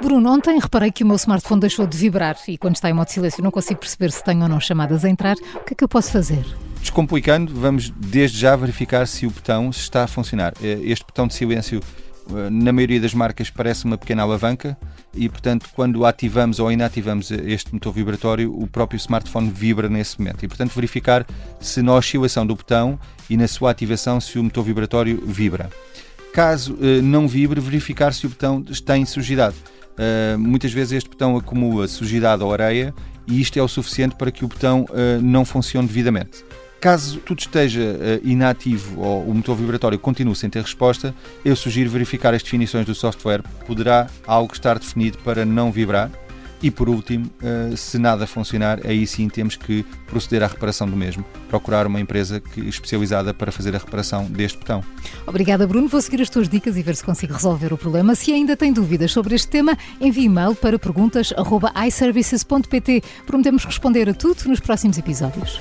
Bruno, ontem reparei que o meu smartphone deixou de vibrar e quando está em modo silêncio não consigo perceber se tenho ou não chamadas a entrar. O que é que eu posso fazer? Descomplicando, vamos desde já verificar se o botão está a funcionar. Eh, este botão de silêncio, eh, na maioria das marcas, parece uma pequena alavanca e, portanto, quando ativamos ou inativamos este motor vibratório, o próprio smartphone vibra nesse momento. E, portanto, verificar se na oscilação do botão e na sua ativação se o motor vibratório vibra. Caso eh, não vibre, verificar se o botão está em sujidade. muitas vezes este botão acumula sujidade ou areia e isto é o suficiente para que o botão não funcione devidamente. Caso tudo esteja uh, inativo ou o motor vibratório continue sem ter resposta, eu sugiro verificar as definições do software. Poderá algo estar definido para não vibrar. E por último, uh, se nada funcionar, aí sim temos que proceder à reparação do mesmo. Procurar uma empresa que, especializada para fazer a reparação deste botão. Obrigada, Bruno. Vou seguir as tuas dicas e ver se consigo resolver o problema. Se ainda tem dúvidas sobre este tema, envie e-mail para perguntas.iservices.pt. Prometemos responder a tudo nos próximos episódios.